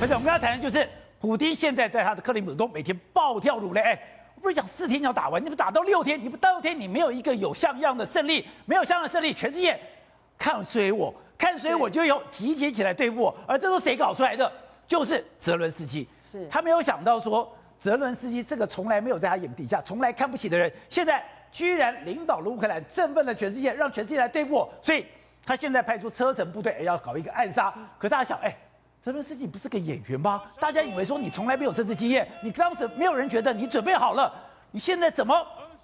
而且我们刚才谈的就是，普丁现在在他的克里姆林宫每天暴跳如雷。哎，我不是讲四天要打完，你不打到六天，你不到六天你没有一个有像样的胜利，没有像样的胜利，全世界看衰我，看衰我就有集结起来对付我。而这都谁搞出来的？就是泽伦斯基。是他没有想到说，泽伦斯基这个从来没有在他眼底下，从来看不起的人，现在居然领导了乌克兰，振奋了全世界，让全世界来对付我。所以他现在派出车臣部队，要搞一个暗杀。可大家想，哎。泽伦斯基不是个演员吗？大家以为说你从来没有政治经验，你当时没有人觉得你准备好了，你现在怎么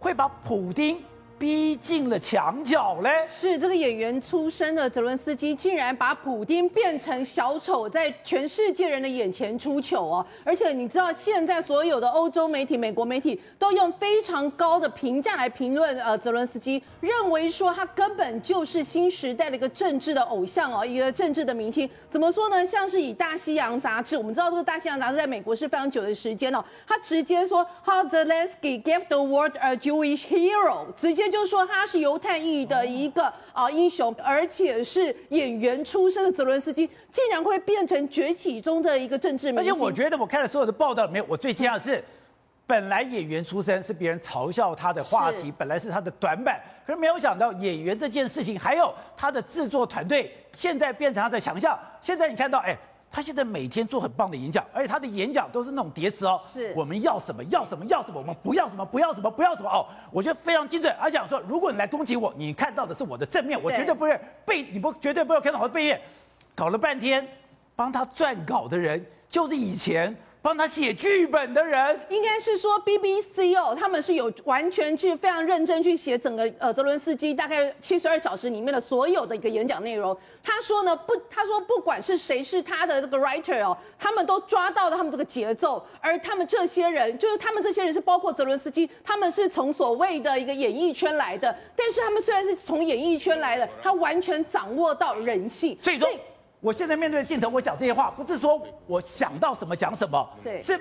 会把普丁？逼近了墙角嘞！是这个演员出身的泽伦斯基，竟然把普丁变成小丑，在全世界人的眼前出糗哦！而且你知道，现在所有的欧洲媒体、美国媒体都用非常高的评价来评论呃泽伦斯基，认为说他根本就是新时代的一个政治的偶像哦，一个政治的明星。怎么说呢？像是以《大西洋》杂志，我们知道这个《大西洋》杂志在美国是非常久的时间哦，他直接说，How Zelensky gave the world a Jewish hero，直接。就是说他是犹太裔的一个啊英雄，而且是演员出身的泽伦斯基，竟然会变成崛起中的一个政治明星。而且我觉得我看了所有的报道里面，我最惊讶的是，本来演员出身是别人嘲笑他的话题，本来是他的短板，可是没有想到演员这件事情，还有他的制作团队，现在变成他的强项。现在你看到，哎。他现在每天做很棒的演讲，而且他的演讲都是那种叠词哦。是，我们要什么要什么要什么，我们不要什么不要什么不要什么哦。我觉得非常精准。而且讲说，如果你来攻击我，你看到的是我的正面，我绝对不会背，你不绝对不会看到我的背面。搞了半天，帮他撰稿的人就是以前。帮他写剧本的人，应该是说 BBC 哦，他们是有完全去非常认真去写整个呃泽伦斯基大概七十二小时里面的所有的一个演讲内容。他说呢不，他说不管是谁是他的这个 writer 哦，他们都抓到了他们这个节奏，而他们这些人就是他们这些人是包括泽伦斯基，他们是从所谓的一个演艺圈来的，但是他们虽然是从演艺圈来的，他完全掌握到人性，最终。我现在面对镜头，我讲这些话，不是说我想到什么讲什么，对，是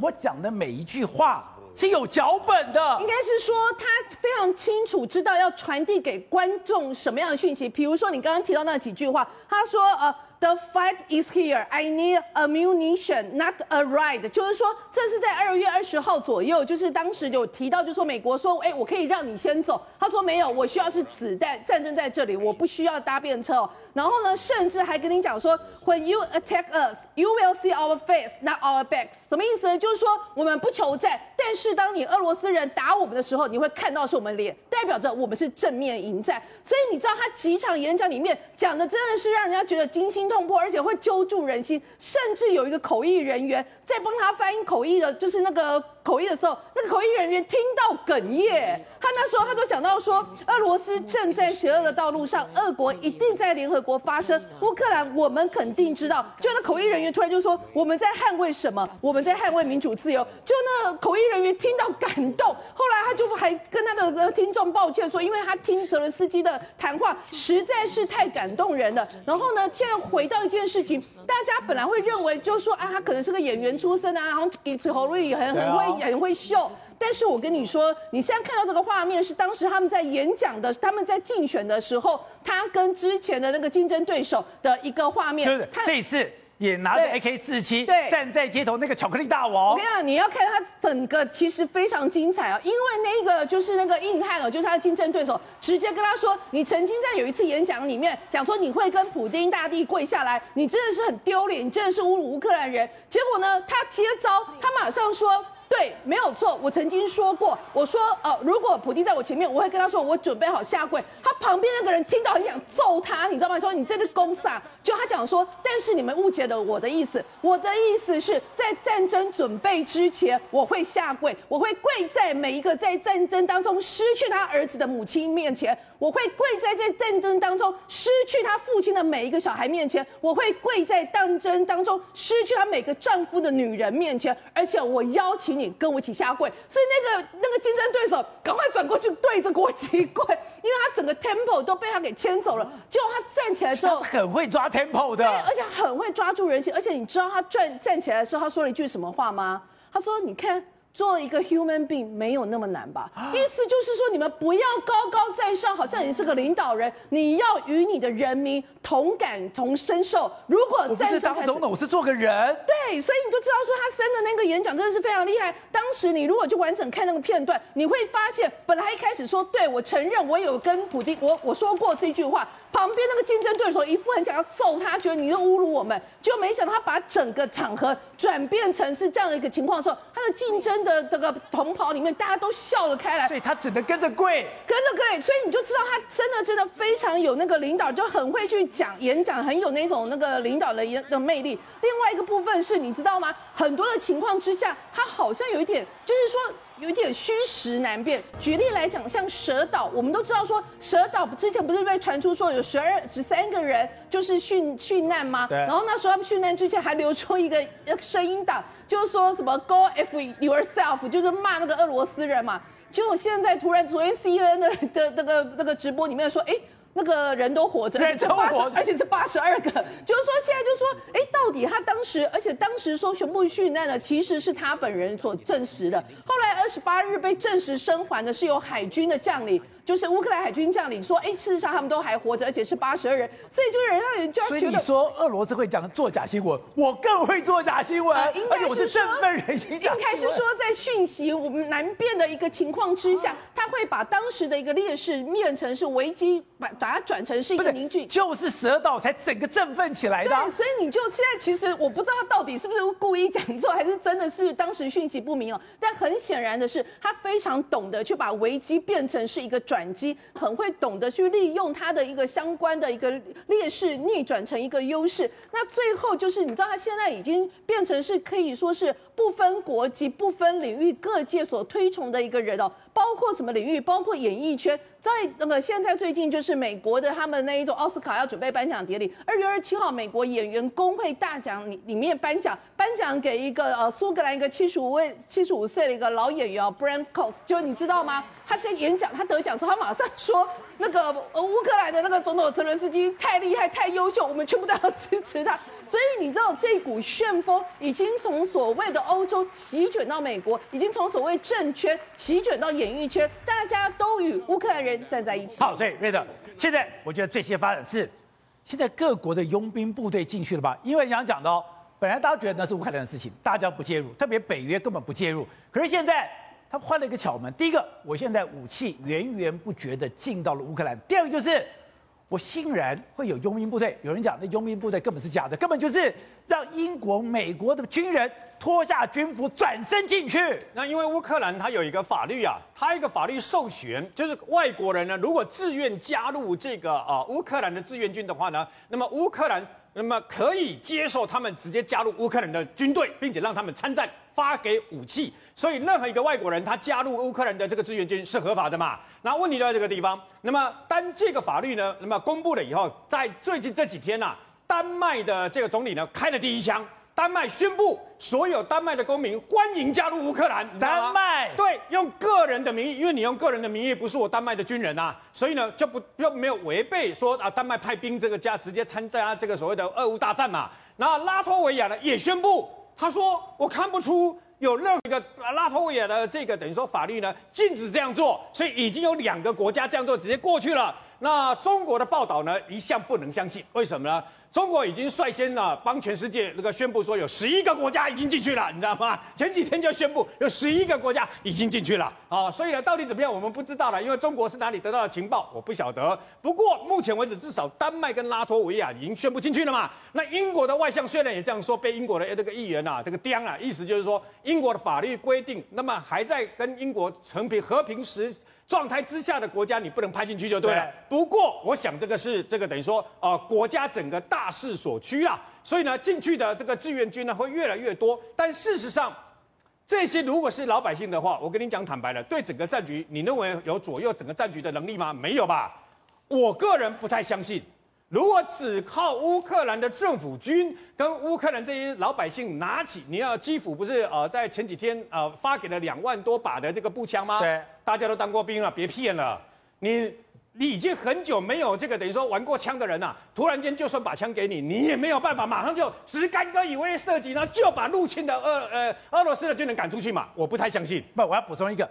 我讲的每一句话是有脚本的。应该是说他非常清楚知道要传递给观众什么样的讯息。比如说你刚刚提到那几句话，他说呃。The fight is here. I need ammunition, not a ride. 就是说，这是在二月二十号左右，就是当时有提到，就说美国说，哎，我可以让你先走。他说没有，我需要是子弹，战争在这里，我不需要搭便车哦。然后呢，甚至还跟你讲说，When you attack us, you will see our face, not our backs。什么意思呢？就是说我们不求战，但是当你俄罗斯人打我们的时候，你会看到是我们脸，代表着我们是正面迎战。所以你知道他几场演讲里面讲的真的是让人家觉得惊心动。魄而且会揪住人心，甚至有一个口译人员在帮他翻译口译的，就是那个口译的时候，那个口译人员听到哽咽。他那时候他都讲到说，俄罗斯正在邪恶的道路上，俄国一定在联合国发声，乌克兰我们肯定知道。就那口译人员突然就说，我们在捍卫什么？我们在捍卫民主自由。就那口译人员听到感动，后来他就还跟他的听众抱歉说，因为他听泽伦斯基的谈话实在是太感动人了。然后呢，现在回到一件事情，大家本来会认为就是说啊，他可能是个演员出身啊，然后给侯瑞很很会很会秀。但是我跟你说，你现在看到这个画面是当时他们在演讲的，他们在竞选的时候，他跟之前的那个竞争对手的一个画面。就是这一次也拿着 AK 四七，对，站在街头那个巧克力大王。我跟你讲，你要看他整个其实非常精彩啊，因为那个就是那个硬汉哦，就是他的竞争对手，直接跟他说：“你曾经在有一次演讲里面讲说你会跟普丁大帝跪下来，你真的是很丢脸，你真的是侮辱乌克兰人。”结果呢，他接招，他马上说。对，没有错。我曾经说过，我说，呃，如果普丁在我前面，我会跟他说，我准备好下跪。他旁边那个人听到很想揍他，你知道吗？说你这个公傻。就他讲说，但是你们误解了我的意思。我的意思是在战争准备之前，我会下跪，我会跪在每一个在战争当中失去他儿子的母亲面前，我会跪在在战争当中失去他父亲的每一个小孩面前，我会跪在战争当中失去他每个丈夫的女人面前，而且我邀请你跟我一起下跪。所以那个那个竞争对手赶快转过去对着国旗跪，因为他整个 tempo 都被他给牵走了。结果他站起来之后，他很会抓。tempo 的，对而且很会抓住人心，而且你知道他站站起来的时候，他说了一句什么话吗？他说：“你看做一个 human being 没有那么难吧？意思就是说，你们不要高高在上，好像你是个领导人，你要与你的人民同感同身受。如果我不是当总统，我是做个人。对，所以你就知道说他生的那个演讲真的是非常厉害。当时你如果就完整看那个片段，你会发现，本来一开始说，对，我承认我有跟普丁，我我说过这句话。旁边那个竞争对手一副很想要揍他，觉得你又侮辱我们，就没想到他把整个场合转变成是这样的一个情况的时候，他的竞争的这个同袍里面大家都笑了开来，所以他只能跟着跪，跟着跪，所以你就知道他真的真的非常有那个领导，就很会去讲演讲，很有那种那个领导的的魅力。另外一个部分是你知道吗？很多的情况之下，他好像有一点，就是说。有点虚实难辨。举例来讲，像蛇岛，我们都知道说蛇岛之前不是被传出说有十二、十三个人就是殉殉难吗？对。然后那时候他们殉难之前还流出一个声音档，就是说什么 “Go F yourself”，就是骂那个俄罗斯人嘛。结果现在突然昨天 CNN 的的那个那个直播里面说，哎。那个人都活着，人都活着，而且是八十二个，就是说现在就说，哎，到底他当时，而且当时说全部遇难的其实是他本人所证实的，后来二十八日被证实生还的是由海军的将领。就是乌克兰海军将领说，哎，事实上他们都还活着，而且是八十二人，所以就是让人就要觉得。所以你说俄罗斯会讲做假新闻，我更会做假新闻，呃、而且我是振奋人心。应该是说，在讯息我们难辨的一个情况之下，他会把当时的一个劣势变成是危机，把把它转成是一个凝聚，就是蛇岛才整个振奋起来的。对，所以你就现在其实我不知道到底是不是故意讲错，还是真的是当时讯息不明哦。但很显然的是，他非常懂得去把危机变成是一个转转机，很会懂得去利用它的一个相关的一个劣势逆转成一个优势。那最后就是你知道，它现在已经变成是可以说是不分国籍、不分领域、各界所推崇的一个人哦。包括什么领域？包括演艺圈。在那么现在最近就是美国的他们那一种奥斯卡要准备颁奖典礼，二月二十七号，美国演员工会大奖里里面颁奖，颁奖给一个呃苏格兰一个七十五位七十五岁的一个老演员哦，Bryan Cox，就你知道吗？他在演讲，他得奖之后，他马上说那个呃乌克兰的那个总统泽伦斯基太厉害太优秀，我们全部都要支持他。所以你知道这股旋风已经从所谓的欧洲席卷到美国，已经从所谓政圈席卷到演艺圈，大家都与乌克兰人站在一起。好，所以瑞德，现在我觉得最新发展是，现在各国的佣兵部队进去了吧？因为你刚刚讲的哦，本来大家觉得那是乌克兰的事情，大家不介入，特别北约根本不介入。可是现在他换了一个巧门，第一个，我现在武器源源不绝的进到了乌克兰；第二个就是。我欣然会有佣兵部队，有人讲那佣兵部队根本是假的，根本就是让英国、美国的军人脱下军服转身进去。那因为乌克兰它有一个法律啊，它一个法律授权，就是外国人呢如果自愿加入这个啊乌克兰的志愿军的话呢，那么乌克兰那么可以接受他们直接加入乌克兰的军队，并且让他们参战，发给武器。所以任何一个外国人他加入乌克兰的这个志愿军是合法的嘛？那问题就在这个地方。那么当这个法律呢，那么公布了以后，在最近这几天呐、丹麦的这个总理呢开了第一枪，丹麦宣布所有丹麦的公民欢迎加入乌克兰。丹麦对，用个人的名义，因为你用个人的名义不是我丹麦的军人啊，所以呢就不就没有违背说啊丹麦派兵这个加直接参加这个所谓的俄乌大战嘛。然后拉脱维亚呢也宣布，他说我看不出。有任何一个拉脱维亚的这个等于说法律呢，禁止这样做，所以已经有两个国家这样做，直接过去了。那中国的报道呢，一向不能相信，为什么呢？中国已经率先呢帮全世界那个宣布说有十一个国家已经进去了，你知道吗？前几天就宣布有十一个国家已经进去了啊，所以呢到底怎么样我们不知道了，因为中国是哪里得到的情报我不晓得。不过目前为止至少丹麦跟拉脱维亚已经宣布进去了嘛。那英国的外相虽然也这样说，被英国的这个议员啊这个钉啊，意思就是说英国的法律规定，那么还在跟英国成平和平时。状态之下的国家，你不能拍进去就对了。对。不过，我想这个是这个等于说，呃，国家整个大势所趋啊。所以呢，进去的这个志愿军呢会越来越多。但事实上，这些如果是老百姓的话，我跟你讲坦白了，对整个战局，你认为有左右整个战局的能力吗？没有吧。我个人不太相信。如果只靠乌克兰的政府军跟乌克兰这些老百姓拿起，你要基辅不是呃在前几天呃发给了两万多把的这个步枪吗？对，大家都当过兵了，别骗了。你你已经很久没有这个等于说玩过枪的人呐、啊，突然间就算把枪给你，你也没有办法马上就只干戈以为射击，然后就把入侵的俄呃俄罗斯的军人赶出去嘛？我不太相信。不，我要补充一个，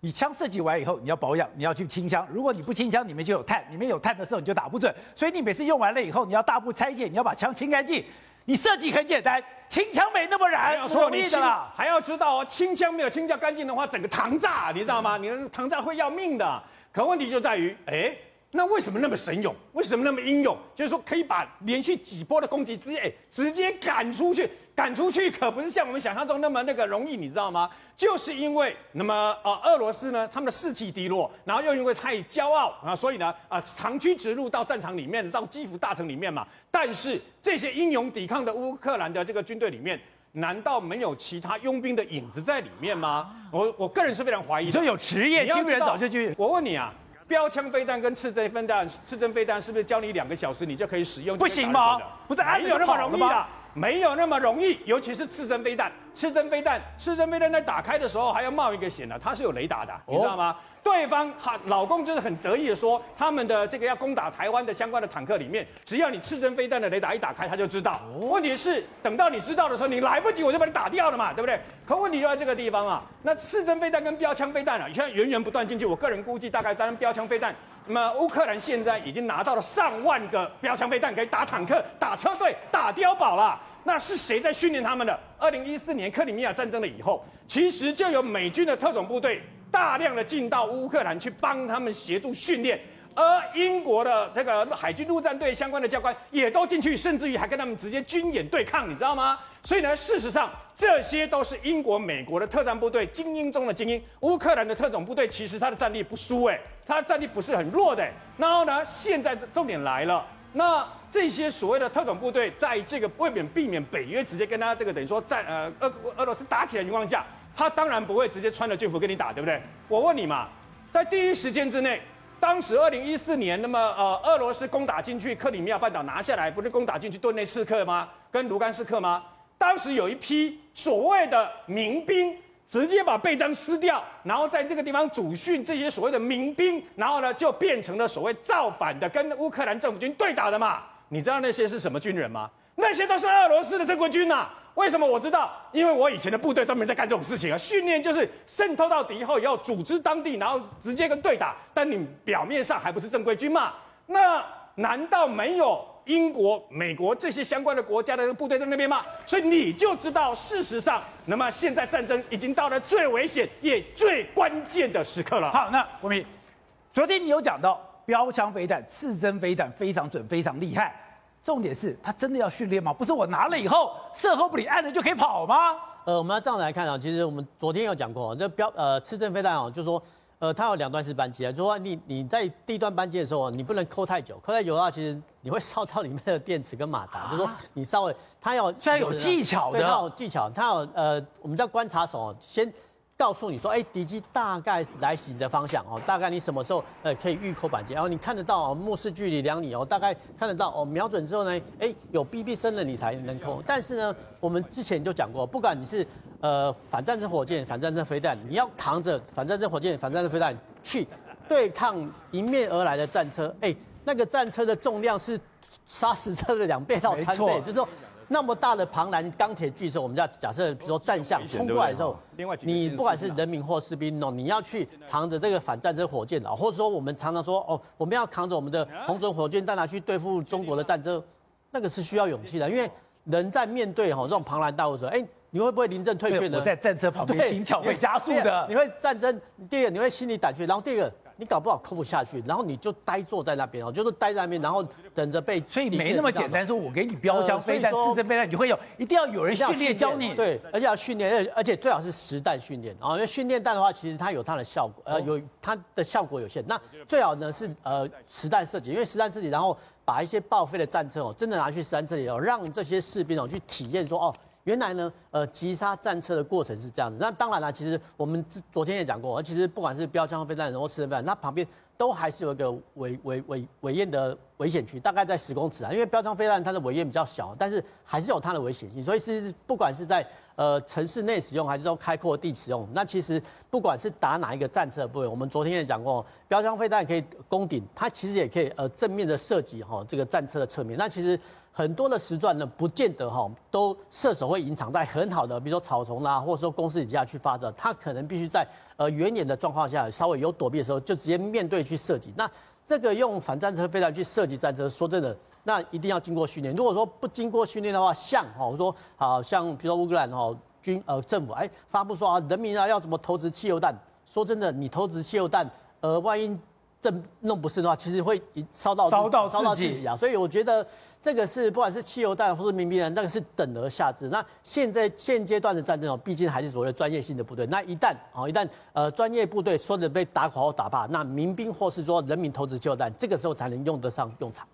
你枪射击完以后，你要保养，你要去清枪。如果你不清枪，里面就有碳，里面有碳的时候你就打不准。所以你每次用完了以后，你要大步拆卸，你要把枪清干净。你设计很简单，清枪没那么难。没有错，你清还要知道哦，清枪没有清掉干净的话，整个膛炸，你知道吗？你的膛炸会要命的。可问题就在于，哎。那为什么那么神勇？为什么那么英勇？就是说可以把连续几波的攻击直接、欸、直接赶出去，赶出去可不是像我们想象中那么那个容易，你知道吗？就是因为那么呃俄罗斯呢，他们的士气低落，然后又因为太骄傲啊，所以呢啊长驱直入到战场里面，到基辅大城里面嘛。但是这些英勇抵抗的乌克兰的这个军队里面，难道没有其他佣兵的影子在里面吗？我我个人是非常怀疑的。所以有职业军人早就去。我问你啊。标枪飞弹跟刺针飞弹，刺针飞弹是不是教你两个小时你就可以使用？不行吗？不是，没有那么容易的，没有那么容易，尤其是刺针飞弹。刺针飞弹，刺针飞弹在打开的时候还要冒一个险呢，它是有雷达的，你知道吗？哦对方哈老公就是很得意的说，他们的这个要攻打台湾的相关的坦克里面，只要你刺针飞弹的雷达一打开，他就知道。问题是等到你知道的时候，你来不及，我就把你打掉了嘛，对不对？可问题就在这个地方啊。那刺针飞弹跟标枪飞弹啊，现在源源不断进去。我个人估计大概当标枪飞弹，那么乌克兰现在已经拿到了上万个标枪飞弹，可以打坦克、打车队、打碉堡了。那是谁在训练他们的？二零一四年克里米亚战争了以后，其实就有美军的特种部队。大量的进到乌克兰去帮他们协助训练，而英国的这个海军陆战队相关的教官也都进去，甚至于还跟他们直接军演对抗，你知道吗？所以呢，事实上这些都是英国、美国的特战部队精英中的精英。乌克兰的特种部队其实他的战力不输，哎，他的战力不是很弱的。然后呢，现在重点来了，那这些所谓的特种部队，在这个为免避免北约直接跟他这个等于说在呃俄俄罗斯打起来的情况下。他当然不会直接穿着军服跟你打，对不对？我问你嘛，在第一时间之内，当时二零一四年，那么呃，俄罗斯攻打进去克里米亚半岛拿下来，不是攻打进去顿内茨克吗？跟卢甘斯克吗？当时有一批所谓的民兵，直接把背章撕掉，然后在那个地方主训这些所谓的民兵，然后呢就变成了所谓造反的，跟乌克兰政府军对打的嘛。你知道那些是什么军人吗？那些都是俄罗斯的正规军呐、啊。为什么我知道？因为我以前的部队专门在干这种事情啊，训练就是渗透到敌后以后，组织当地，然后直接跟对打。但你表面上还不是正规军嘛？那难道没有英国、美国这些相关的国家的部队在那边吗？所以你就知道，事实上，那么现在战争已经到了最危险也最关键的时刻了。好，那国民，昨天你有讲到标枪飞弹、刺针飞弹非常准、非常厉害。重点是他真的要训练吗？不是我拿了以后，射后不理，按了就可以跑吗？呃，我们要这样来看啊，其实我们昨天有讲过，这标呃次正飞弹哦，就是说呃它有两段式扳机啊，就是说你你在第一段扳机的时候，你不能扣太久，扣太久的话，其实你会烧到里面的电池跟马达，啊、就是说你稍微它要虽然有技巧的，它有技巧，它有呃我们叫观察手先。告诉你说，哎，敌机大概来袭的方向哦，大概你什么时候呃可以预扣板机，然后你看得到哦，目视距离量你哦，大概看得到哦，瞄准之后呢，哎，有 BB 声了你才能扣。但是呢，我们之前就讲过，不管你是呃反战争火箭、反战争飞弹，你要扛着反战争火箭、反战争飞弹去对抗迎面而来的战车，哎，那个战车的重量是砂石车的两倍到三倍，就是说。那么大的庞然钢铁巨兽，我们叫假设，比如说战象冲过来的时候，你不管是人民或士兵哦，你要去扛着这个反战争火箭啊，或者说我们常常说哦，我们要扛着我们的红准火箭弹拿去对付中国的战争，那个是需要勇气的，因为人在面对哈这种庞然大物的时候，哎，你会不会临阵退却呢？我在战车旁边，心跳会加速的。你会战争，第二个你会心里胆怯，然后第二个。你搞不好扣不下去，然后你就呆坐在那边哦，就是呆在那边，然后等着被。所以没那么简单，说我给你标枪飞弹、刺针飞弹，你会有，一定要有人训练教你。对，而且要训练，而且最好是实弹训练啊，因为训练弹的话，其实它有它的效果，呃，有它的效果有限。那最好呢是呃实弹射击，因为实弹射击，然后把一些报废的战车哦，真的拿去实弹射击哦，让这些士兵哦去体验说哦。原来呢，呃，击杀战车的过程是这样子。那当然了，其实我们昨天也讲过，其实不管是标枪飞弹或刺针飞弹，那旁边都还是有一个尾尾尾尾焰的危险区，大概在十公尺啊。因为标枪飞弹它的尾焰比较小，但是还是有它的危险性。所以是不管是在呃城市内使用，还是说开阔地使用，那其实不管是打哪一个战车的部位，我们昨天也讲过，标枪飞弹可以攻顶，它其实也可以呃正面的射击哈这个战车的侧面。那其实很多的时段呢，不见得哈都射手会隐藏在很好的，比如说草丛啦，或者说公司底下去发射，它可能必须在呃远点的状况下，稍微有躲避的时候，就直接面对去射击。那这个用反战车飞弹去射击战车，说真的，那一定要经过训练。如果说不经过训练的话，像哦，我说好像比如说乌克兰哈军呃政府哎发布说啊，人民啊要怎么投掷汽油弹？说真的，你投掷汽油弹，呃，万一这弄不是的话，其实会烧到烧到烧到自己啊。所以我觉得这个是不管是汽油弹或是民兵弹，那个是等而下之。那现在现阶段的战争哦，毕竟还是所谓的专业性的部队。那一旦哦，一旦呃专业部队说的被打垮或打怕，那民兵或是说人民投掷汽油弹，这个时候才能用得上用场。